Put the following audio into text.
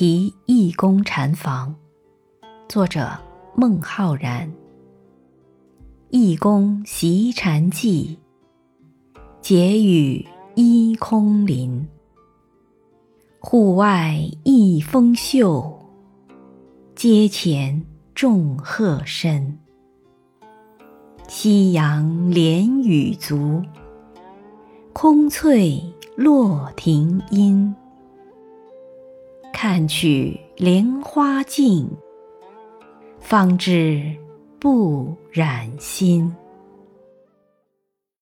题义工禅房，作者孟浩然。义工习禅记，结语依空林。户外一风秀，阶前众鹤深。夕阳连雨足，空翠落庭阴。看取莲花净，方知不染心。